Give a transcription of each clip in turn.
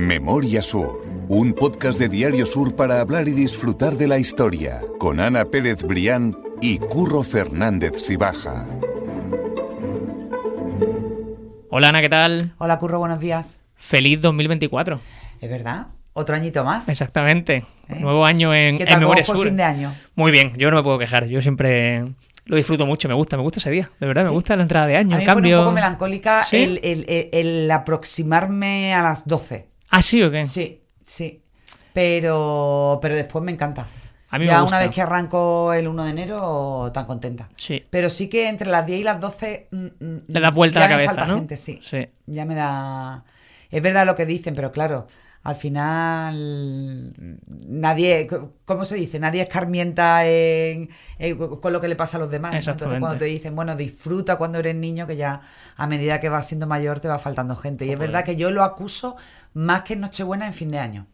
Memoria Sur, un podcast de Diario Sur para hablar y disfrutar de la historia, con Ana Pérez Brián y Curro Fernández Sibaja. Hola Ana, ¿qué tal? Hola Curro, buenos días. Feliz 2024. Es verdad, otro añito más. Exactamente. ¿Eh? Nuevo año en, ¿Qué en tal? ¿Cómo Memoria el Sur. fin de año? Muy bien, yo no me puedo quejar. Yo siempre lo disfruto mucho, me gusta, me gusta ese día. De verdad, me gusta la entrada de año, A mí el me pone cambio. un poco melancólica ¿Sí? el, el- el- el aproximarme a las 12. ¿Ah, sí o qué? Sí, sí. Pero, pero después me encanta. A mí me ya gusta. una vez que arranco el 1 de enero, tan contenta. Sí. Pero sí que entre las 10 y las 12... mm, mm, Le das vuelta ya a la me cabeza, falta ¿no? gente, sí. Sí. Ya me da... Es verdad lo que dicen, pero claro, al final nadie, ¿cómo se dice? Nadie escarmienta en, en- con lo que le pasa a los demás. ¿no? Entonces cuando te dicen, bueno, disfruta cuando eres niño, que ya a medida que vas siendo mayor te va faltando gente. Y es verdad que yo lo acuso más que en Nochebuena en fin de año.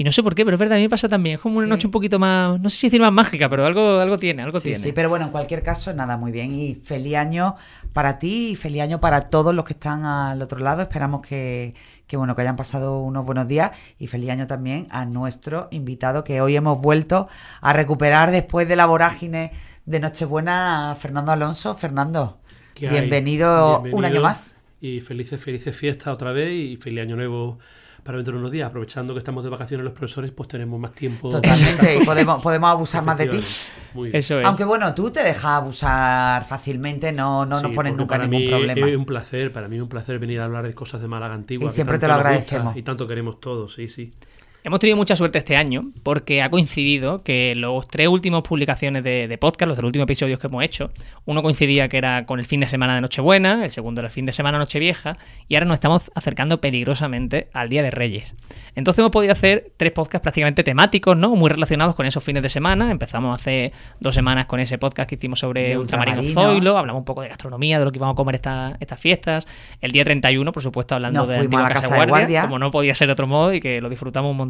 Y no sé por qué, pero es verdad, a mí me pasa también. Es como una Sí. noche un poquito más, no sé si decir más mágica, pero algo, algo tiene, algo Sí, tiene. sí, pero bueno, en cualquier caso, nada, muy bien. Y feliz año para ti y feliz año para todos los que están al otro lado. Esperamos que, que, bueno, que hayan pasado unos buenos días y feliz año también a nuestro invitado que hoy hemos vuelto a recuperar después de la vorágine de Nochebuena Fernando Alonso. Fernando, ¿Qué hay? bienvenido, un Bienvenido año más. Y felices, felices fiestas otra vez y feliz año nuevo para dentro de unos días. Aprovechando que estamos de vacaciones los profesores, pues tenemos más tiempo. Totalmente, y podemos, podemos abusar más de ti. Muy bien. Eso es. Aunque bueno, tú te dejas abusar fácilmente, no, no nos pones nunca para ningún mí problema. Es un placer, para mí es un placer venir a hablar de cosas de Málaga antigua. Y siempre te lo gusta agradecemos. Y tanto queremos todos, sí, sí. Hemos tenido mucha suerte este año porque ha coincidido que los tres últimos publicaciones de, de podcast, los tres últimos episodios que hemos hecho, uno coincidía que era con el fin de semana de Nochebuena, el segundo era el fin de semana Nochevieja y ahora nos estamos acercando peligrosamente al Día de Reyes. Entonces hemos podido hacer tres podcasts prácticamente temáticos, ¿no? Muy relacionados con esos fines de semana. Empezamos hace dos semanas con ese podcast que hicimos sobre De Ultramarino. Zoilo, hablamos un poco de gastronomía, de lo que íbamos a comer esta- estas fiestas. El día 31, por supuesto, hablando Nos de la Casa Casa de Guardia, Guardia. como no podía ser de otro modo y que lo disfrutamos un montón.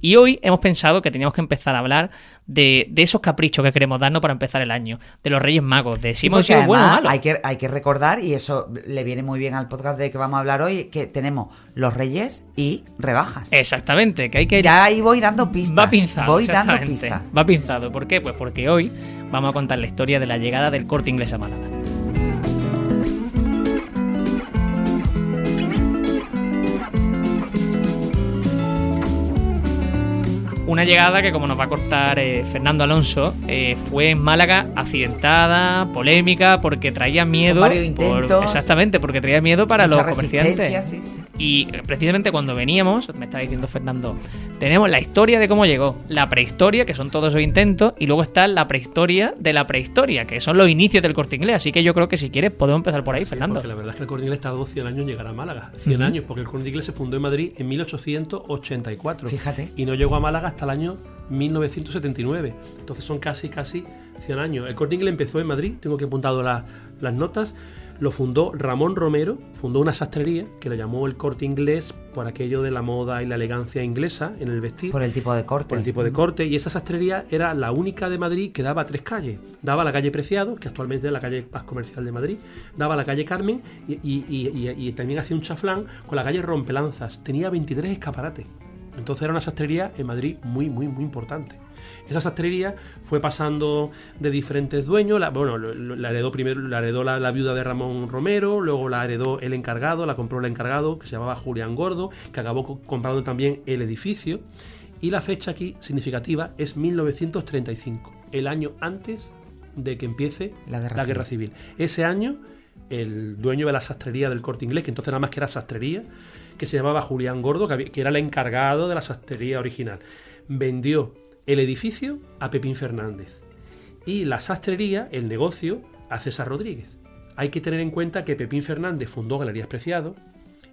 Y hoy hemos pensado que teníamos que empezar a hablar de, de esos caprichos que queremos darnos para empezar el año, de los Reyes Magos, de si Sí, hemos sido buenos hay que, hay que recordar, y eso le viene muy bien al podcast de que vamos a hablar hoy, que tenemos los reyes y rebajas. Exactamente, que hay que Ya ahí voy dando pistas. Va pinzado. Voy dando pistas. Va pinzado. ¿Por qué? Pues porque hoy vamos a contar la historia de la llegada del corte inglés a Málaga. Una llegada que, como nos va a cortar eh, Fernando Alonso, eh, fue en Málaga accidentada, polémica, porque traía miedo. varios por- intentos. exactamente, porque traía miedo para Mucha los comerciantes. sí, sí. Y eh, precisamente cuando veníamos, me estaba diciendo Fernando, tenemos la historia de cómo llegó, la prehistoria, que son todos esos intentos, y luego está la prehistoria de la prehistoria, que son los inicios del corte inglés. Así que yo creo que si quieres podemos empezar por ahí, Fernando. Porque la verdad es que el Corte Inglés tardó 100 años en llegar a Málaga. 100 Ujú. años, porque el Corte Inglés se fundó en Madrid en 1884. Fíjate. Y no llegó a Málaga hasta el año 1979. Entonces son casi, casi 100 años. El Corte Inglés empezó en Madrid, tengo que apuntado la- las notas. Lo fundó Ramón Romero, fundó una sastrería que le llamó el Corte Inglés por aquello de la moda y la elegancia inglesa en el vestir. Por el tipo de corte. por el tipo de corte y esa sastrería era la única de Madrid que daba tres calles. Daba la calle Preciado, que actualmente es la calle más comercial de Madrid, daba la calle Carmen y, y- y- y- y también hacía un chaflán con la calle Rompelanzas. Tenía 23 escaparates. Entonces era una sastrería en Madrid muy, muy, muy importante. Esa sastrería fue pasando de diferentes dueños. La, bueno, la heredó primero, la heredó la, la viuda de Ramón Romero, luego la heredó el encargado, la compró el encargado, que se llamaba Julián Gordo, que acabó co- comprando también el edificio. Y la fecha aquí significativa es 1935, el año antes de que empiece La guerra civil. Ese año, el dueño de la sastrería del corte inglés, que entonces nada más que era sastrería, que se llamaba Julián Gordo, que, había- que era el encargado de la sastrería original, vendió el edificio a Pepín Fernández y la sastrería, el negocio, a César Rodríguez. Hay que tener en cuenta que Pepín Fernández fundó Galerías Preciado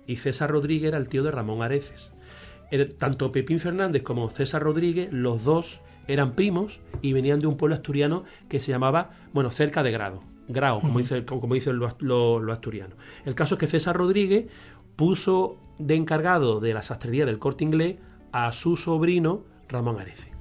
y César Rodríguez era el tío de Ramón Areces. Tanto Pepín Fernández como César Rodríguez, los dos eran primos y venían de un pueblo asturiano que se llamaba, bueno, cerca de Grado. Grao, como, dice, como, como dicen los lo. El caso es que César Rodríguez puso de encargado de la sastrería del corte inglés a su sobrino Ramón Arece.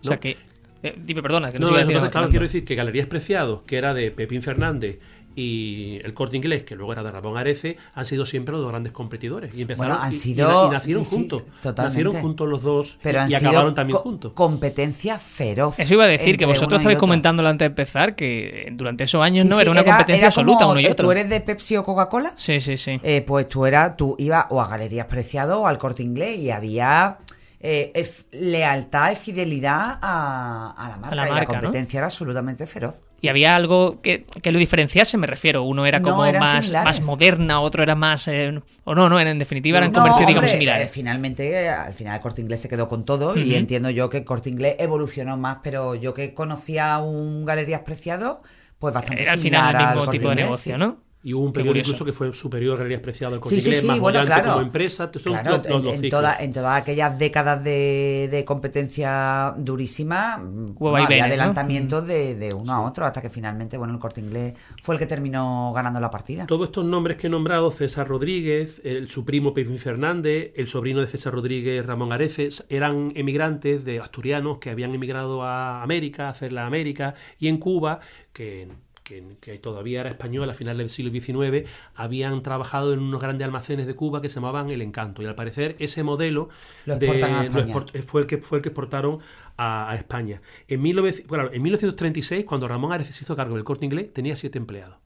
O sea que. eh, dime, perdona, que no, No, siga entonces, claro, quiero decir que Galerías Preciados, que era de Pepín Fernández y el corte inglés, que luego era de Ramón Arece, han sido siempre los dos grandes competidores. Y empezaron Bueno, han y- y sido- y, nacieron sí, sí, juntos. totalmente. Nacieron juntos los dos Pero y, han y sido acabaron también co- juntos. competencia feroz. Eso iba a decir, que vosotros estabais comentándolo antes de empezar, que durante esos años Sí, no sí, era una competencia era absoluta como, uno y eh, otro. ¿Tú eres de Pepsi o Coca-Cola? Sí, sí, sí. Eh, pues tú eras, tú ibas o a Galerías Preciado o al Corte Inglés y había eh, lealtad y fidelidad a, a la marca. la y marca, la ¿no? competencia era absolutamente feroz. Y había algo que, que lo diferenciase, me refiero. Uno era No, como eran más, similares. más moderna, otro era más... eh, o no, no, en definitiva eran No, comercios, digamos, similares. eh, finalmente, eh, al final el Corte Inglés se quedó con todo y Ujú. entiendo yo que el Corte Inglés evolucionó más, pero yo que conocía un Galerías Preciado, pues bastante Era al similar final el mismo tipo de negocio, sí. ¿no? Y hubo un periodo incluso que fue superior a Galerías Preciado al Corte Sí, sí, Inglés, sí, más bueno, claro. como empresa. Claro, los- los en, dos en ciclos. toda- en todas aquellas décadas de, de competencia durísima, no, había adelantamientos de, de uno a otro, hasta que finalmente, bueno, el corte inglés fue el que terminó ganando la partida. Todos estos nombres que he nombrado, César Rodríguez, el, su primo Pepín Fernández, el sobrino de César Rodríguez, Ramón Areces, eran emigrantes de asturianos que habían emigrado a América, a hacer la América, y en Cuba, que, que- que todavía era español a finales del siglo XIX, habían trabajado en unos grandes almacenes de Cuba que se llamaban El Encanto. Y al parecer ese modelo Lo de- exportan a lo España. export- fue, el que, fue el que exportaron a, a España. En, 19 claro, en 1936, cuando Ramón Areces hizo cargo del corte inglés, tenía siete empleados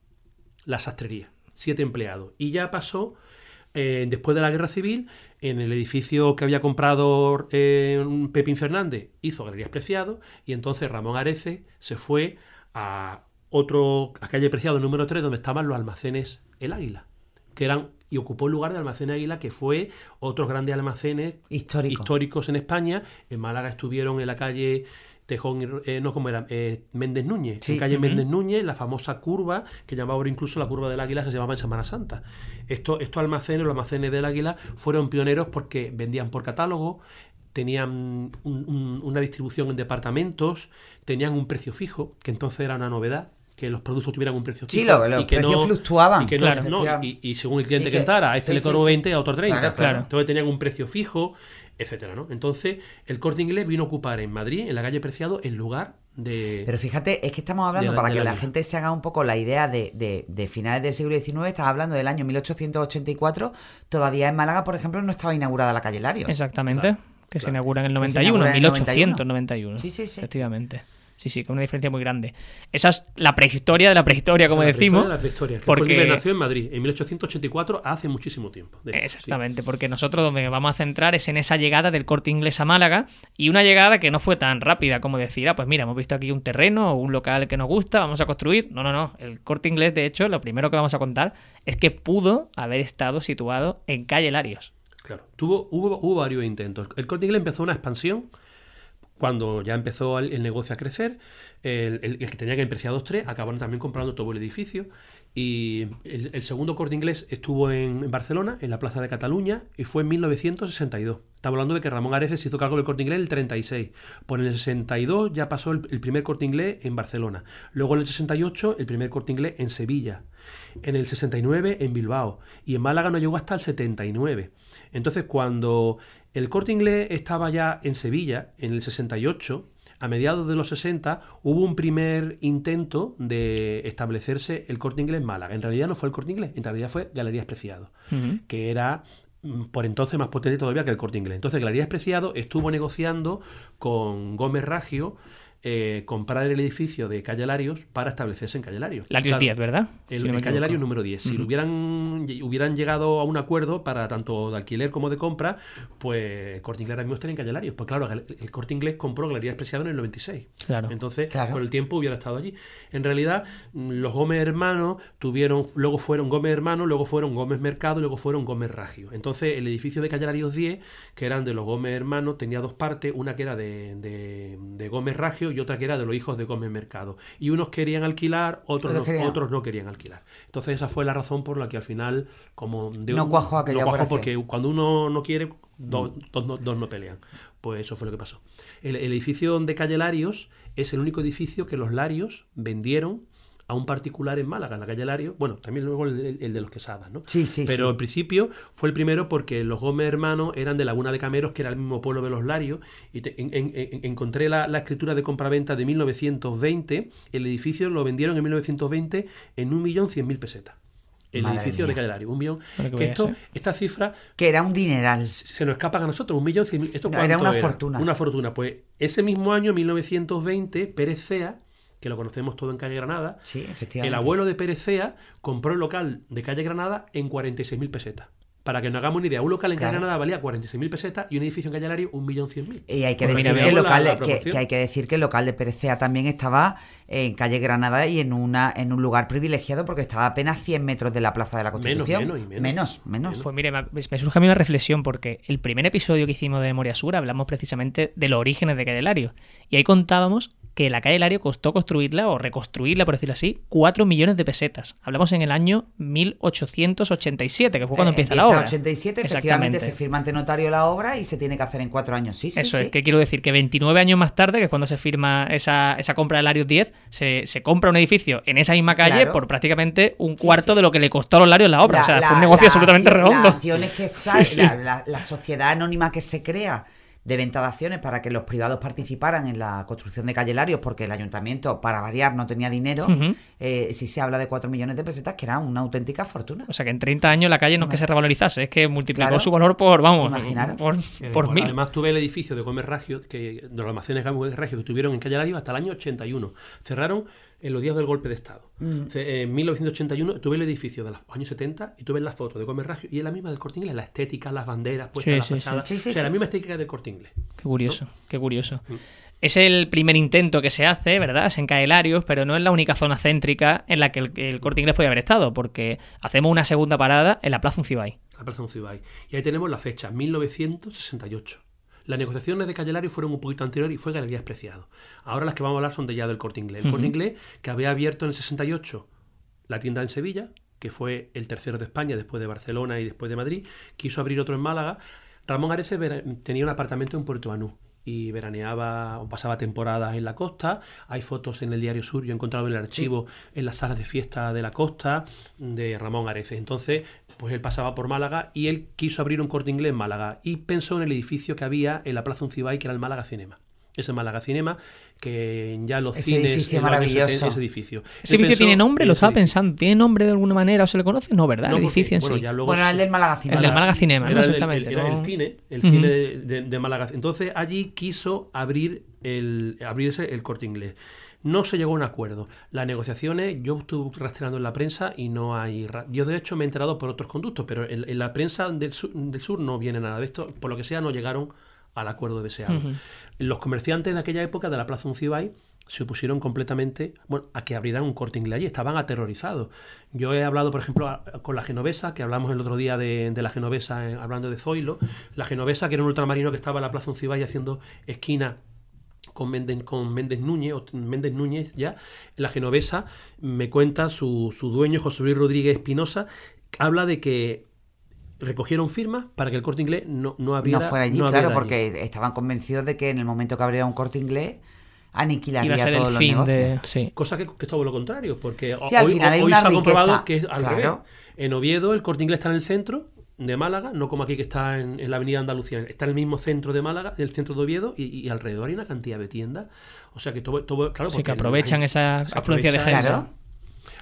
la sastrería, siete empleados. Y ya pasó, eh, después de la guerra civil, en el edificio que había comprado eh, Pepín Fernández, hizo Galerías Preciado, y entonces Ramón Arece se fue a otro, a calle Preciado número 3, donde estaban los almacenes El Águila, que eran, y ocupó el lugar del almacén Águila, que fue otros grandes almacenes Histórico. históricos en España. En Málaga estuvieron en la calle Tejón, eh, no, como era? Eh, Méndez Núñez. Sí. En calle. Méndez Núñez, la famosa curva, que llamaba ahora incluso la curva del águila, se llamaba en Semana Santa. Esto- estos almacenes, los almacenes del águila, fueron pioneros porque vendían por catálogo, tenían un- un- una distribución en departamentos, tenían un precio fijo, que entonces era una novedad que los productos tuvieran un precio Sí, fijo lo- los y que precios no- fluctuaban, y que no- claro. no, y, y según el cliente Y que, que- entrara, a este sí, le sí, cobró sí. 20, a otro 30. Claro, claro. Entonces tenían un precio fijo, etcétera, ¿no? Entonces, el corte inglés vino a ocupar en Madrid, en la calle Preciado, el lugar de. Pero fíjate, es que estamos hablando, de para de que la gente se haga un poco la idea de, de- de finales del siglo XIX, estás hablando del año 1884, todavía en Málaga, por ejemplo, no estaba inaugurada la calle Larios. Exactamente. Claro, que se claro. inaugura en el Que se 91, inaugura en el 1891. Sí, sí, sí. Efectivamente. Sí, sí, con una diferencia muy grande. Esa es la prehistoria de la prehistoria, como la decimos. prehistoria de la prehistoria. Porque- nació en Madrid en 1884, hace muchísimo tiempo. sí. Exactamente, porque nosotros donde vamos a centrar es en esa llegada del corte inglés a Málaga y una llegada que no fue tan rápida como decir, ah, pues mira, hemos visto aquí un terreno o un local que nos gusta, vamos a construir. No, no, no. El corte inglés, de hecho, lo primero que vamos a contar es que pudo haber estado situado en calle Larios. Claro, tuvo, hubo, hubo varios intentos. El corte inglés empezó una expansión cuando ya empezó el, negocio a crecer. El, que tenía que en Preciados 3 acabaron también comprando todo el edificio. Y el, segundo corte inglés estuvo en, Barcelona, en la Plaza de Cataluña, y fue en 1962. Estamos hablando de que Ramón Areces hizo cargo del corte inglés en el 36. Por el 62 ya pasó el primer corte inglés en Barcelona. Luego en el 68 el primer corte inglés en Sevilla. En el 69 en Bilbao. Y en Málaga no llegó hasta el 79. Entonces cuando el corte inglés estaba ya en Sevilla, en el 68, a mediados de los 60 hubo un primer intento de establecerse el corte inglés en Málaga. En realidad no fue el corte inglés, en realidad fue Galerías Preciado, que era mm, por entonces más potente todavía que el corte inglés. Entonces Galerías Preciado estuvo negociando con Gómez Ragio eh, comprar el edificio de Calle Larios para establecerse en Calle Larios. Larios Claro, 10, ¿verdad? el, Si no el Calle. Larios número 10. Si lo hubieran, hubieran llegado a un acuerdo para tanto de alquiler como de compra, pues el Corte Inglés ahora mismo estaría en Calle Larios. Pues claro, el Corte Inglés compró Galerías Preciado en el 96. Claro. Entonces, Claro. con el tiempo hubiera estado allí. En realidad, mm, los Gómez Hermanos tuvieron, luego fueron Gómez Hermanos, luego fueron Gómez Mercado, luego fueron Gómez Ragio. Entonces, el edificio de Calle Larios 10, que eran de los Gómez Hermanos, tenía dos partes, una que era de, de- de Gómez Ragio y otra que era de los hijos de Gómez Mercado. Y unos querían alquilar, otros, no, querían. otros no querían alquilar. Entonces, esa fue la razón por la que al final, como de No un- cuajó aquella no operación. porque cuando uno no quiere, dos, dos no, dos no pelean. Pues eso fue lo que pasó. El, el edificio de calle Larios es el único edificio que los Larios vendieron a un particular en Málaga, en la calle Lario. Bueno, también luego el, el de los Quesadas, ¿no? Sí, sí, Pero sí. en principio fue el primero porque los Gómez hermanos eran de Laguna de Cameros, que era el mismo pueblo de los Larios. Y te- en- en- en- encontré la, la escritura de compraventa de 1920. El edificio lo vendieron en 1920 en 1.100.000 pesetas. El Madre edificio mía. de calle Lario. Un millón. Que esto, esta cifra Que era un dineral. se nos escapan a nosotros, un millón cien mil. ¿Esto No, era una fortuna. Una fortuna. Pues ese mismo año, 1920, Pérez Cea, que lo conocemos todo en calle Granada, Sí, efectivamente. el abuelo de Pérez Cea compró el local de calle Granada en 46.000 pesetas. Para que nos hagamos una idea, un local en calle. Granada valía 46.000 pesetas y un edificio en calle Lario 1.100.000. Y hay que decir que el local, la- la que- hay que decir que el local de Perecea también estaba en calle Granada y en una en un lugar privilegiado porque estaba a apenas 100 metros de la Plaza de la Constitución. menos, y menos. menos, menos. Pues mire, me, me surge a mí una reflexión porque el primer episodio que hicimos de Memoria Sur hablamos precisamente de los orígenes de Calle Lario. Y ahí contábamos que la Calle Lario costó construirla o reconstruirla, por decirlo así, 4 millones de pesetas. Hablamos en el año 1887, que fue cuando Eh, empieza la obra. 87, efectivamente se firma ante notario la obra y se tiene que hacer en cuatro años. Sí, sí, Eso sí. es, que quiero decir que 29 años más tarde, que es cuando se firma esa, esa compra del Larios 10, se, se compra un edificio en esa misma calle Claro. por prácticamente un cuarto sí. de lo que le costó a los Larios la obra. La- o sea, la- fue un negocio la absolutamente redondo. Las acciones que sale. La, la- la sociedad anónima que se crea de venta de acciones para que los privados participaran en la construcción de Calle Larios, porque el ayuntamiento, para variar, no tenía dinero, eh, sí se habla de 4 millones de pesetas, que era una auténtica fortuna. O sea que en 30 años la calle no es que se revalorizase, es que multiplicó Claro. su valor por, vamos, Imaginaros. por, Eh, por mil. Además tuve el edificio de Gómez Ragio, que, de los almacenes Gómez Ragio que tuvieron en Calle Lario hasta el año 81. Cerraron en los días del golpe de Estado. Mm. En 1981 tuve el edificio de los años 70 y tuve las fotos de Gómez Ragio y es la misma del Corte Inglés, la estética, las banderas puestas Sí, en la sí, sí. fachada. Sí, sí, o sea, sí. la misma estética del Corte Inglés. Qué curioso, qué curioso. Mm. Es el primer intento que se hace, ¿verdad? Es en Caelarios, pero no es la única zona céntrica en la que el, el Corte Inglés puede haber estado, porque hacemos una segunda parada en la Plaza Uncibay. La Plaza Uncibay. Y ahí tenemos la fecha, 1968. Las negociaciones de Calle Lario fueron un poquito anterior y fue Galerías Preciado. Ahora las que vamos a hablar son de ya del Corte Inglés. El Corte Inglés, que había abierto en el 68 la tienda en Sevilla, que fue el tercero de España después de Barcelona y después de Madrid, quiso abrir otro en Málaga. Ramón Areces vera- tenía un apartamento en Puerto Banú y veraneaba o pasaba temporadas en la costa. Hay fotos en el Diario Sur, yo he encontrado en el archivo en las salas de fiesta de la costa de Ramón Areces. Entonces, pues él pasaba por Málaga y él quiso abrir un corte inglés en Málaga y pensó en el edificio que había en la Plaza Uncibay, que era el Málaga Cinema. Ese Málaga Cinema, que ya los Ese cines. edificio en maravilloso. 70, ese edificio. ¿Ese edificio pensó tiene nombre? Lo estaba pensando. ¿Tiene nombre de alguna manera o se le conoce? No, ¿verdad? No, el porque, edificio en bueno, sí. ya luego Bueno, el del Málaga El Cinema. del Málaga Cinema, ¿no? Era el- Exactamente. Era el, ¿no? cine, el cine de, de- de Málaga. Entonces allí quiso abrir el, abrirse el corte inglés. No se llegó a un acuerdo. Las negociaciones, yo estuve rastreando en la prensa y no hay. Yo, de hecho, me he enterado por otros conductos, pero en, en la prensa del sur, del sur no viene nada de esto. Por lo que sea, no llegaron al acuerdo deseado. Los comerciantes de aquella época de la Plaza Uncibay se opusieron completamente bueno, a que abrieran un corte inglés allí, estaban aterrorizados. Yo he hablado, por ejemplo, a- con la genovesa, que hablamos el otro día de, de la genovesa, eh, hablando de Zoilo, la genovesa, que era un ultramarino que estaba en la Plaza Uncibay haciendo esquina con Méndez, con Méndez Núñez, o Méndez Núñez ya, la genovesa, me cuenta su, su dueño, José Luis Rodríguez Espinosa, habla de que recogieron firmas para que el corte inglés no, no abriera. no fuera allí, no claro, allí. porque estaban convencidos de que en el momento que abriera un corte inglés, aniquilaría a ser todos el los fin negocios. de... Sí. Cosa que, que es todo lo contrario, porque Sí, al hoy, final hay hoy una se ha comprobado que es al claro. revés. En Oviedo el corte inglés está en el centro de Málaga, no como aquí que está en, en la avenida Andalucía, está en el mismo centro de Málaga, el centro de Oviedo, y, y alrededor hay una cantidad de tiendas. O sea que todo, todo claro, Sí, que aprovechan hay- esa afluencia de gente. Claro.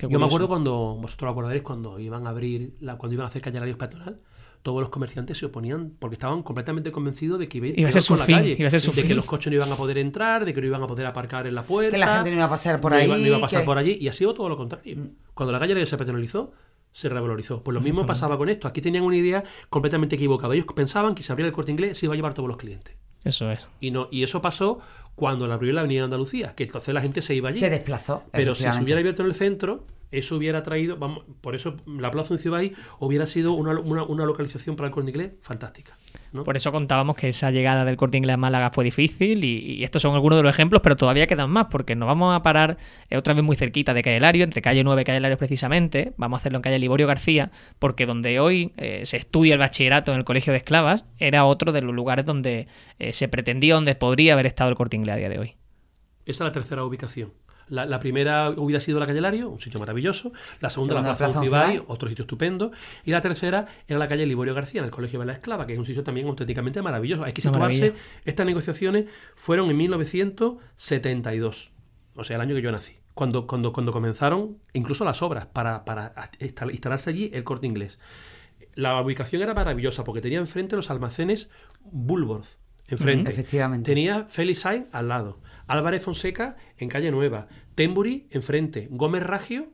Yo me acuerdo cuando, vosotros lo acordaréis, cuando iban a abrir, la, cuando iban a hacer calle Larios peatonal, todos los comerciantes se oponían porque estaban completamente convencidos de que iba, Iba a ser su la fin, calle, iba a ser su de que los coches no iban a poder entrar, de que no iban a poder aparcar en la puerta. Que la gente no iba a pasar por no ahí, Iba, no iba a pasar que- Mm. por allí y ha sido todo lo contrario. Cuando la calle se peatonalizó, se revalorizó. Pues lo mismo pasaba con esto. Aquí tenían una idea completamente equivocada. Ellos pensaban que si abría el corte inglés se iba a llevar todos los clientes. Eso es. Y no y eso pasó cuando la abrió la avenida Andalucía, que entonces la gente se iba allí. Se desplazó. Pero si se hubiera abierto en el centro, eso hubiera traído, vamos, por eso la Plaza Uncibay hubiera sido una, una, una localización para el corte inglés fantástica. ¿no? Por eso contábamos que esa llegada del corte inglés a Málaga fue difícil y, y estos son algunos de los ejemplos, pero todavía quedan más porque nos vamos a parar eh, otra vez muy cerquita de Calle Lario, entre calle 9 y calle Lario precisamente. Vamos a hacerlo en calle Liborio García, porque donde hoy eh, se estudia el bachillerato en el Colegio de Esclavas era otro de los lugares donde eh, se pretendía, donde podría haber estado el corte inglés a día de hoy. Esa es la tercera ubicación. La, la primera hubiera sido la calle Lario, un sitio maravilloso. La segunda, Segunda, la Plaza Ucibay. otro sitio estupendo. Y la tercera era la calle Liborio García, en el Colegio de la Esclava, que es un sitio también auténticamente maravilloso. Hay que situarse. Estas negociaciones fueron en 1972, o sea, el año que yo nací. Cuando, cuando, cuando comenzaron incluso las obras para, para instal- instalarse allí el corte inglés. La ubicación era maravillosa porque tenía enfrente los almacenes Bulworth. Enfrente. Efectivamente. Tenía Felix Sainz al lado. Álvarez Fonseca en calle Nueva. Tembury enfrente. Gómez Ragio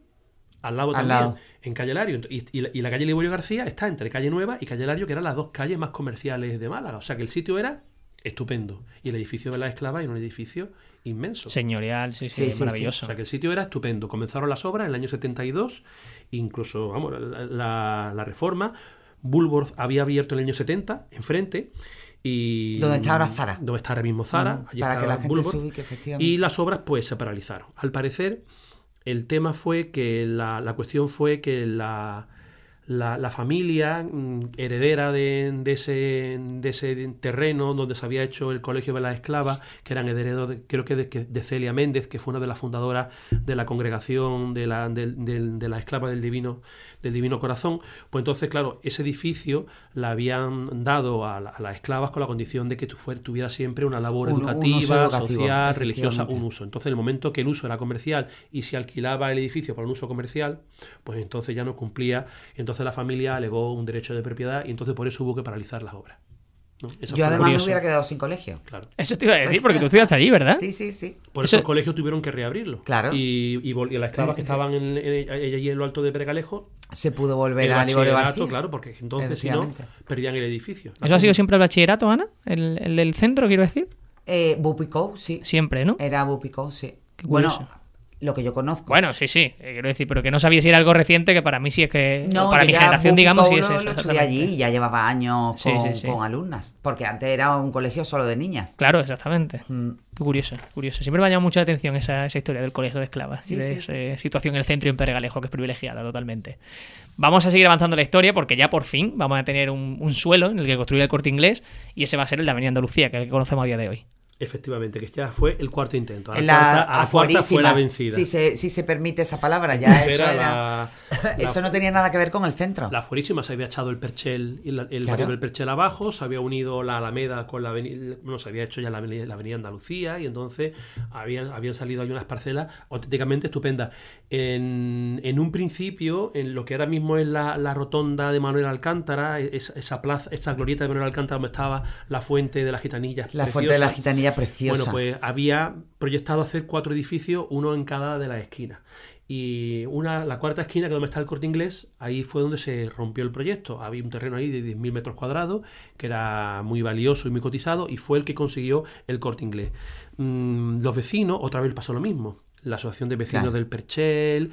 al lado Al también. lado. En calle Lario. Y, y la, y la calle Liborio García está entre calle Nueva y calle Lario, que eran las dos calles más comerciales de Málaga. O sea que el sitio era estupendo. Y el edificio de la esclava era un edificio inmenso. Señorial, sí, sí, Sí, sí, sí. O maravilloso. sea que el sitio era estupendo. Comenzaron las obras en el año 72, incluso, vamos, la, la- la reforma. Bulworth había abierto en el año 70, enfrente. Y, Donde está ahora Zara. Donde está ahora mismo Zara. Allí para que la gente Bulworth. se ubique, efectivamente. Y las obras pues se paralizaron. Al parecer, el tema fue que la, la cuestión fue que la, la, la familia mm, heredera de, de ese, de ese terreno donde se había hecho el Colegio de las Esclavas, que eran herederos, de- creo que de, Celia Méndez, que fue una de las fundadoras de la congregación de la, de la Esclava del Divino, del Divino Corazón, pues entonces, claro, ese edificio la habían dado a, la- a las esclavas con la condición de que tu- tuviera siempre una labor Un- educativa, social, religiosa, un uso. Entonces, en el momento que el uso era comercial y se alquilaba el edificio para un uso comercial, pues entonces ya no cumplía. Y entonces la familia alegó un derecho de propiedad y entonces por eso hubo que paralizar las obras. Yo además me hubiera quedado sin colegio. Claro. Eso te iba a decir, porque tú estudiaste allí, ¿verdad? Sí, sí, sí. Por Eso- eso, el colegio tuvieron que reabrirlo. Claro. Y, y, y las esclavas que Sí. estaban en, en- allí en lo alto de Pergalejo, Se pudo volver el a Liborio García. claro, porque entonces si no, perdían el edificio. ¿Eso ha sido siempre el bachillerato, Ana? ¿El, el del centro, quiero decir? Eh, Bupicó, sí. Siempre, ¿no? Era Bupicó, sí. Qué Bueno, curioso. Lo que yo conozco. Bueno, sí, sí, eh, quiero decir, pero que no sabía si era algo reciente, que para mí sí es que. o para mi generación, digamos, sí es eso. Lo estudié exactamente. allí y ya llevaba años con, sí, sí. con alumnas. Porque antes era un colegio solo de niñas. Claro, exactamente. Mm. Qué curioso, curioso. Siempre me ha llamado mucha atención esa, esa historia del colegio de esclavas y de esa situación en el centro y en Peregalejo, que es privilegiada totalmente. Vamos a seguir avanzando la historia porque ya por fin vamos a tener un, un suelo en el que construir el corte inglés y ese va a ser el de Avenida Andalucía, que es el que conocemos a día de hoy. Efectivamente, que ya fue el cuarto intento. A la, cuarta, a la cuarta fue la vencida. Si se, si se permite esa palabra, ya eso Era la- Eso no tenía nada que ver con el centro. La aforísima se había echado el perchel, el, el Claro. del perchel abajo, se había unido la Alameda con la avenida, bueno, se había hecho ya la avenida, Andalucía y entonces habían, habían salido ahí unas parcelas auténticamente estupendas. En, en un principio, en lo que ahora mismo es la, la rotonda de Manuel Alcántara, es- esa plaza, esa glorieta de Manuel Alcántara donde estaba la fuente de las gitanillas. La fuente de la preciosa. Preciosa. Bueno, pues había proyectado hacer cuatro edificios, uno en cada de las esquinas. Y una, la cuarta esquina, que es donde está el corte inglés, ahí fue donde se rompió el proyecto. Había un terreno ahí de 10.000 metros cuadrados, que era muy valioso y muy cotizado, y fue el que consiguió el corte inglés. Mm, los vecinos, otra vez pasó lo mismo. La Asociación de Vecinos Claro. del Perchel,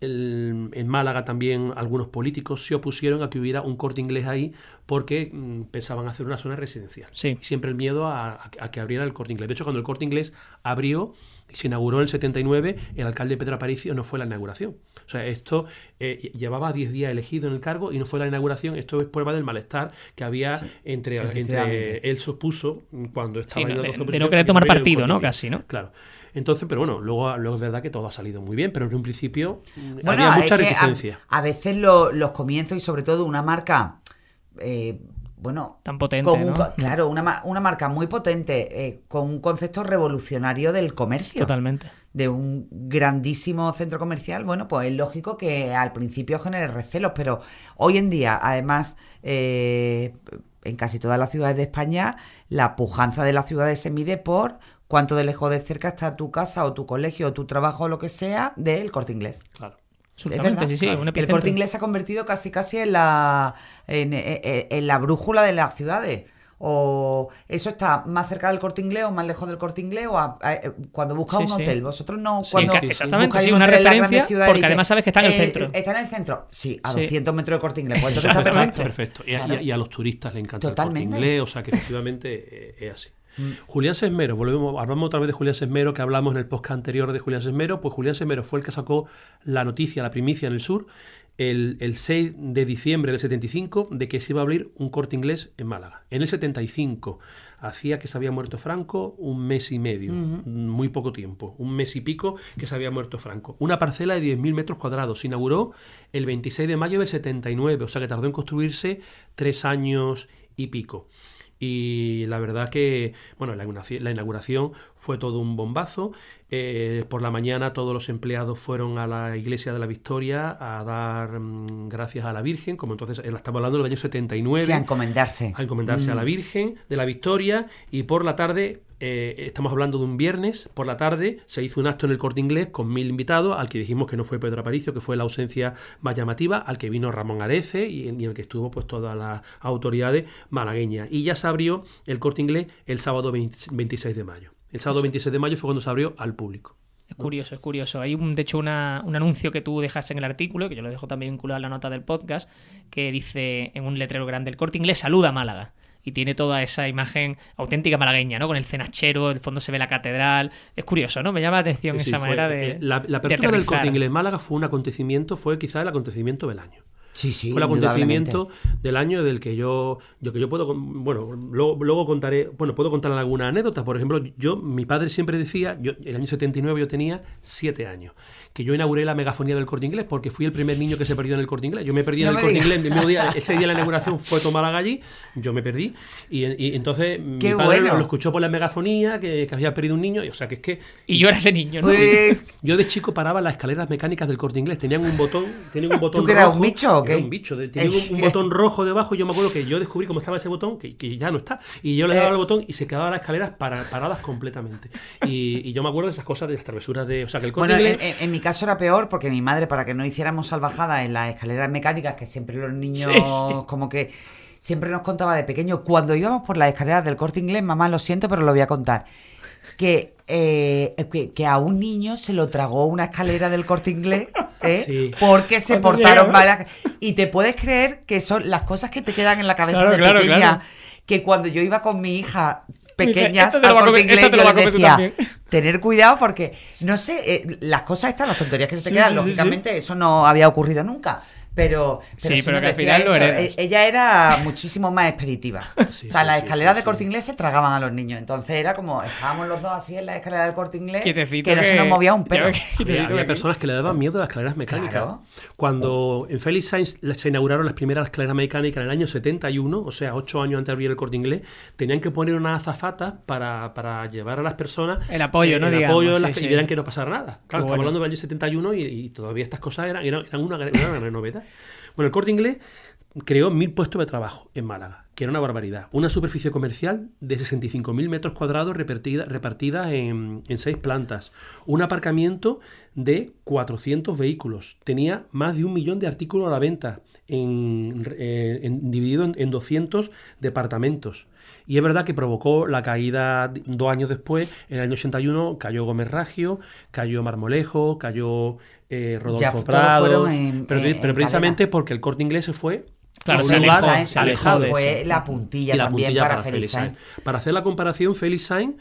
el- en Málaga también algunos políticos se opusieron a que hubiera un corte inglés ahí porque mm, pensaban hacer una zona residencial. Sí. Siempre el miedo a, a- a que abriera el corte inglés. De hecho, cuando el corte inglés abrió y se inauguró en el 79, el alcalde Pedro Aparicio no fue a la inauguración. O sea, esto eh, llevaba 10 días elegido en el cargo y no fue a la inauguración. Esto es prueba del malestar que había entre, efectivamente. entre él se opuso cuando estaba Sí, en no, la de- de oposición no querer tomar partido, ¿no? Casi, ¿no? Claro. Entonces, pero bueno, luego, luego es verdad que todo ha salido muy bien, pero en un principio Bueno, había mucha a- reticencia. A, veces lo- los comienzos y sobre todo una marca, eh, bueno, Tan potente, claro, una, ma- una marca muy potente, eh, con un concepto revolucionario del comercio. Totalmente. de un grandísimo centro comercial, bueno, pues es lógico que al principio genere recelos, pero hoy en día, además, eh, en casi todas las ciudades de España, la pujanza de las ciudades se mide por cuánto de lejos de cerca está tu casa o tu colegio o tu trabajo o lo que sea del corte inglés. Claro. Es verdad. sí, sí. un el corte inglés se ha convertido casi casi en la, en, en- en la brújula de las ciudades. O eso está más cerca del corte inglés o más lejos del corte inglés o a- a- cuando buscas Sí, un sí. hotel. Vosotros no, Sí, cuando que- exactamente, buscáis sí, un una hotel en las referencia, grandes ciudades, porque además sabes que está en el "Eh, centro". Está en el centro, sí, a Sí. 200 metros del corte inglés. Pues entonces está Exactamente. perfecto. Perfecto. Y a, y a- y a los turistas le encanta Totalmente. el corte inglés, o sea que efectivamente eh, es así. Mm. Julián Sesmero, volvemos, hablamos otra vez de Julián Sesmero, que hablamos en el podcast anterior de Julián Sesmero, pues Julián Sesmero fue el que sacó la noticia, la primicia en el sur, el, el 6 de diciembre del 75 de que se iba a abrir un corte inglés en Málaga. En el 75 hacía que se había muerto Franco un mes y medio, muy poco tiempo, un mes y pico que se había muerto Franco. Una parcela de 10.000 metros cuadrados. Se inauguró el 26 de mayo del 79, o sea que tardó en construirse tres años y pico. Y la verdad que, bueno, la inauguración, la inauguración fue todo un bombazo. Eh, por la mañana todos los empleados fueron a la iglesia de la Victoria a dar mm, gracias a la Virgen, como entonces eh, estamos hablando del año 79. Sí, a encomendarse. A encomendarse a la Mm. Virgen de la Victoria y por la tarde, eh, estamos hablando de un viernes, por la tarde se hizo un acto en el corte inglés con mil invitados, al que dijimos que no fue Pedro Aparicio, que fue la ausencia más llamativa, al que vino Ramón Arece y en el que estuvo pues todas las autoridades malagueñas. Y ya se abrió el corte inglés el sábado 20 26 de mayo. El sábado 26 de mayo fue cuando se abrió al público. Es curioso, es curioso. Hay, un, de hecho, una- un anuncio que tú dejas en el artículo, que yo lo dejo también vinculado a la nota del podcast, que dice en un letrero grande, el corte inglés saluda a Málaga. Y tiene toda esa imagen auténtica malagueña, ¿no? Con el cenachero, el fondo se ve la catedral. Es curioso, ¿no? Me llama la atención Sí, sí, esa fue- manera de. eh, la, la de apertura del corte inglés Málaga fue un acontecimiento, fue quizá el acontecimiento del año. Sí, sí. fue el acontecimiento del año del que yo, yo que yo puedo, bueno, luego, luego contaré, bueno, puedo contar alguna anécdota. Por ejemplo, yo, mi padre siempre decía, yo, el año 79 yo tenía 7 años, que yo inauguré la megafonía del corte inglés porque fui el primer niño que se perdió en el corte inglés. Yo me perdí No en el me corte inglés, el mismo día, ese día la inauguración fue tomar allí, yo me perdí. Y, y entonces Qué mi padre bueno. lo, lo escuchó por la megafonía, que, que había perdido un niño, y, o sea que es que Y yo era ese niño, ¿no? Pues, yo de chico paraba las escaleras mecánicas del corte inglés. Tenían un botón. Tenían un botón ¿Tú que eras un bicho o Era qué? un bicho. Tenían un, un botón rojo debajo. Y yo me acuerdo que yo descubrí cómo estaba ese botón, que, que ya no está. Y yo le daba Eh. al botón y se quedaban las escaleras para- paradas completamente. Y, y yo me acuerdo de esas cosas, de las travesuras de. O sea, que el corte Bueno, en, inglés. en- en mi caso era peor porque mi madre, para que no hiciéramos salvajadas en las escaleras mecánicas, que siempre los niños Sí, sí. como que siempre nos contaba de pequeño, cuando íbamos por las escaleras del corte inglés, mamá, lo siento, pero lo voy a contar. Que, eh, que, que a un niño se lo tragó una escalera del corte inglés ¿eh? Sí. porque se portaron llegaba. mal. Y te puedes creer que son las cosas que te quedan en la cabeza Claro, de claro, pequeña. claro. Que cuando yo iba con mi hija pequeñas al corte inglés, yo les decía, tener cuidado porque, no sé, eh, las cosas están, las tonterías que se te Sí, quedan, sí, sí, lógicamente, eso no había ocurrido nunca. Pero, Sí, sí pero nos que al decía final lo eso. heredas. Ella era muchísimo más expeditiva. Sí, o sea, sí, las escaleras sí, de corte inglés se tragaban a los niños. Entonces era como, estábamos los dos así en la escalera del corte inglés, que no se nos movía un pelo. Había, había personas que le daban miedo a las escaleras mecánicas. Claro. Cuando en Felix Sainz se inauguraron las primeras escaleras mecánicas en el año 71, o sea, ocho años antes de abrir el corte inglés, tenían que poner unas azafatas para, para llevar a las personas El apoyo, ¿no? el Digamos, apoyo en sí, las que sí. vieran que no pasara nada. Claro, estamos bueno. hablando del año 71 y, y todavía estas cosas eran, eran, eran una, una gran novedad. Bueno, el corte inglés creó mil puestos de trabajo en Málaga, que era una barbaridad. Una superficie comercial de 65.000 metros cuadrados repartida, repartida en, seis plantas. Un aparcamiento de 400 vehículos. Tenía más de un millón de artículos a la venta, en, eh, dividido en, en 200 departamentos. Y es verdad que provocó la caída dos años después, en el año 81, cayó Gómez Ragio, cayó Marmolejo, cayó eh, Rodolfo Prado. en- pero, en- pero en precisamente porque el corte inglés se fue Claro, se alejó, se alejó de fue la puntilla y la también puntilla para, Félix Sainz. Sainz. Para hacer la comparación, Félix Sainz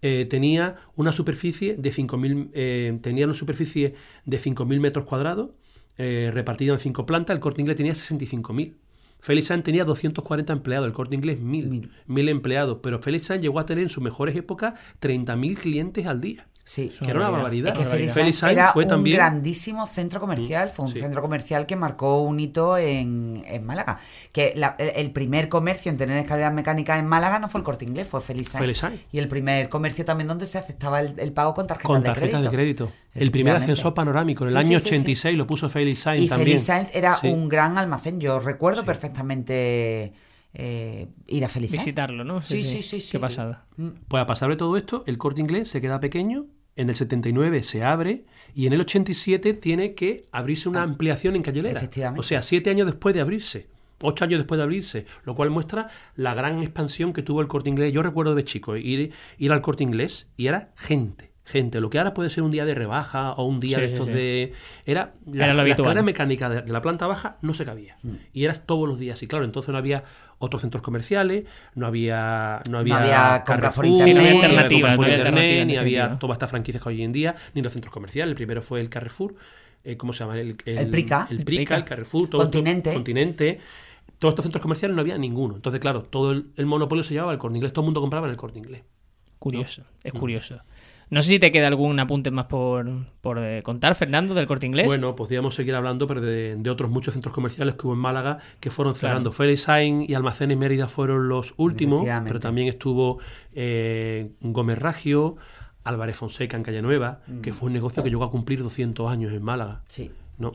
eh, tenía una superficie de 5.000 eh, tenía una superficie de 5.000 metros cuadrados eh, repartida en cinco plantas. El Corte Inglés tenía 65.000. Félix Sainz tenía 240 empleados, el Corte Inglés 1.000, Mil. 1.000 empleados, pero Félix Sainz llegó a tener en sus mejores épocas 30.000 clientes al día, Sí. que era una barbaridad. Es que Sainz era fue un también grandísimo centro comercial, fue un Sí. centro comercial que marcó un hito en, en Málaga. Que la- el, primer comercio en tener escaleras mecánicas en Málaga no fue el Corte Inglés, fue Félix Sainz. Y el primer comercio también donde se aceptaba el, el pago con tarjetas, con de, crédito. de crédito. El primer ascensor panorámico en el Sí, año sí, sí. 86 lo puso Félix Sainz Y también. Félix Sainz era Sí. un gran almacén. Yo recuerdo Sí. perfectamente eh, ir a Félix Sainz. Visitarlo, ¿no? Sí, sí, sí, sí. Qué pasada. Mm. Pues a pasar de todo esto, el corte inglés se queda pequeño, en el 79 se abre y en el 87 tiene que abrirse una ampliación en Cayolera. Ah, Efectivamente. O sea, siete años después de abrirse. Ocho años después de abrirse, lo cual muestra la gran expansión que tuvo el corte inglés. Yo recuerdo de chico ir, ir al corte inglés y era gente, gente. Lo que ahora puede ser un día de rebaja o un día Sí, de estos sí. de. Era la, Era la mecánica de, de la planta baja no se cabía. Mm. Y eras todos los días. Y claro, entonces no había otros centros comerciales, no había, no había, por Carrefour, internet. Sí, no había ni alternativa, no había internet, alternativa, ni había todas estas franquicias que hoy en día, ni los centros comerciales. El primero fue el Carrefour, eh, ¿cómo se llama? El, El Prica. El El Prica, Prica. el Carrefour, todo Continente. todo- continente. Todos estos centros comerciales no había ninguno. Entonces, claro, todo el, el monopolio se llevaba al corte inglés. Todo el mundo compraba en el corte inglés. Curioso, es curioso. No sé si te queda algún apunte más por, por eh, contar, Fernando, del corte inglés. Bueno, podríamos seguir hablando, pero de, de otros muchos centros comerciales que hubo en Málaga que fueron cerrando. Félix Sainz y Almacenes Mérida fueron los últimos, pero también estuvo eh, Gómez Ragio, Álvarez Fonseca en Calle Nueva, que fue un negocio que llegó a cumplir 200 años en Málaga. Sí. ¿no?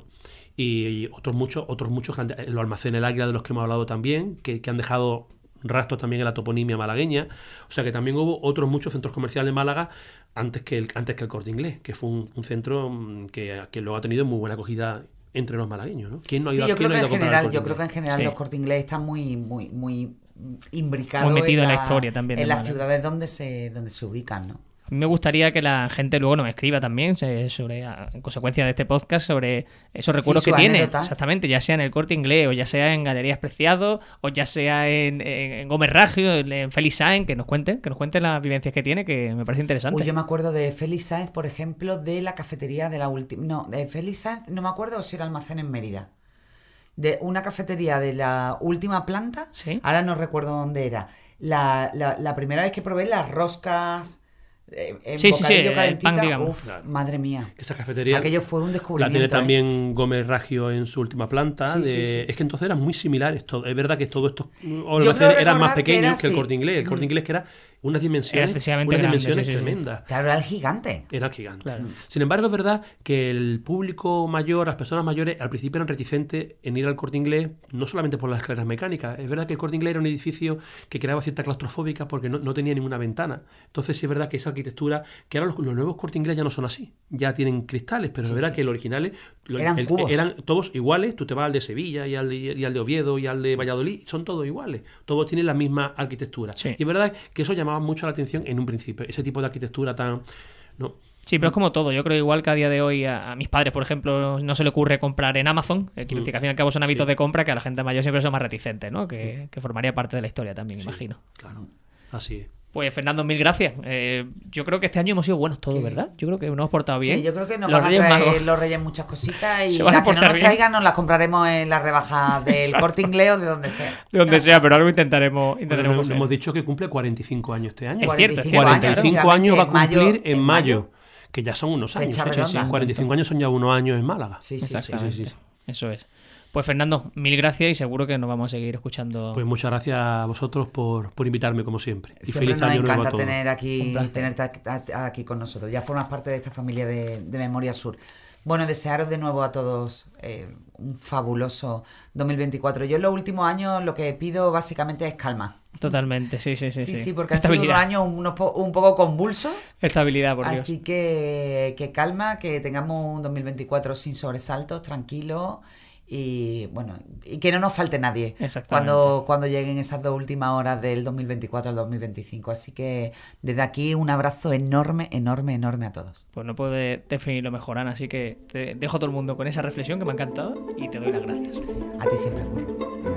Y, y otros muchos, otros muchos grandes, los almacenes El Águila de los que hemos hablado también, que, que han dejado rastros también en la toponimia malagueña. O sea que también hubo otros muchos centros comerciales en Málaga antes que el, antes que el Corte Inglés, que fue un, un centro mm, que, que luego ha tenido muy buena acogida entre los malagueños, ¿no? ¿Quién no ha Sí, ido, yo quién creo no que ha en general, yo creo que en general Sí. los corte inglés están muy, muy, muy imbricados Muy metido en la historia también en las ciudades donde se, donde se ubican, ¿no? Me gustaría que la gente luego nos escriba también eh, sobre, en consecuencia de este podcast, sobre esos recuerdos que tiene. anécdotas. Exactamente, ya sea en el corte inglés, o ya sea en Galerías Preciado, o ya sea en, en- en Gómez Ragio, en, en Félix Sainz, que nos cuenten, que nos cuenten las vivencias que tiene, que me parece interesante. Uy, yo me acuerdo de Félix Sáenz, por ejemplo, de la cafetería de la última. No, de Félix Sáenz, no me acuerdo si era almacén en Mérida. De una cafetería de la última planta. Sí. Ahora no recuerdo dónde era. La, la- la primera vez que probé las roscas. Eh, en Sí, sí, sí, bocadillo el calentita, pan, digamos. uf, Claro. madre mía. Que esa cafetería Aquello fue un la descubrimiento. tiene ¿eh? también Gómez Ragio en su última planta. Sí, de- sí, sí. Es que entonces eran muy similares. Todo. Es verdad que todos estos eran más que pequeños era que, el. Corte Inglés. El Corte. Inglés que era unas dimensiones, Era excesivamente unas grande, dimensiones sí, sí, sí. tremendas. Claro, era el gigante. Era gigante. Claro. Sin embargo, es verdad que el público mayor, las personas mayores, al principio eran reticentes en ir al corte inglés, no solamente por las escaleras mecánicas. Es verdad que el corte inglés era un edificio que creaba cierta claustrofóbica porque no, no tenía ninguna ventana. Entonces, sí es verdad que esa arquitectura, que ahora los, los nuevos corte inglés ya no son así. Ya tienen cristales, pero es verdad que los originales Eran cubos. eran todos iguales. Tú te vas al de Sevilla y al de, y al de Oviedo y al de Valladolid, son todos iguales. Todos tienen la misma arquitectura. Sí. Y es verdad que eso llamaba mucho la atención en un principio. Ese tipo de arquitectura tan. ¿no? Sí, pero es como todo. Yo creo igual que a día de hoy a, a mis padres, por ejemplo, no se le ocurre comprar en Amazon. eh, quiero decir que al fin y al cabo son hábitos Sí. de compra que a la gente mayor siempre son más reticentes, ¿no? Que, que formaría parte de la historia también, imagino. Claro, así es. Pues Fernando, mil gracias. Eh, yo creo que este año hemos sido buenos todos, ¿verdad? Yo creo que nos hemos portado bien. Sí, yo creo que nos Los van a Reyes traer Magos. los Reyes muchas cositas y Se van a las que no nos bien. traigan nos las compraremos en las rebajas del corte inglés o de donde sea. De donde sea, pero algo intentaremos. Bueno, intentaremos no- hemos dicho que cumple 45 años este año. Es cierto, es cierto. 45 años va a cumplir en en mayo. mayo, que ya son unos años. ¿eh? Sí, sí, redonda. 45 años son ya unos años en Málaga. Sí, sí, sí, sí. Eso es. Pues Fernando, mil gracias y seguro que nos vamos a seguir escuchando. Pues muchas gracias a vosotros por, por invitarme, como siempre. Y Siempre feliz nos año nuevo a encanta todos. tener aquí, Un tenerte aquí- con nosotros. Ya formas parte de esta familia de, de Memoria Sur. Bueno, desearos de nuevo a todos eh, un fabuloso 2024. Yo en los últimos años lo que pido básicamente es calma. Totalmente, sí, sí, sí. Sí, sí, porque han sido unos años unos po- un poco convulsos. Estabilidad, por Dios. Así que, que calma, que tengamos un 2024 sin sobresaltos, tranquilo y bueno, y que no nos falte nadie cuando, cuando lleguen esas dos últimas horas del 2024 al 2025. Así que desde aquí un abrazo enorme, enorme, enorme a todos. Pues no puedo definirlo mejor, Ana, así que te dejo a todo el mundo con esa reflexión que me ha encantado y te doy las gracias. A ti siempre, Curro.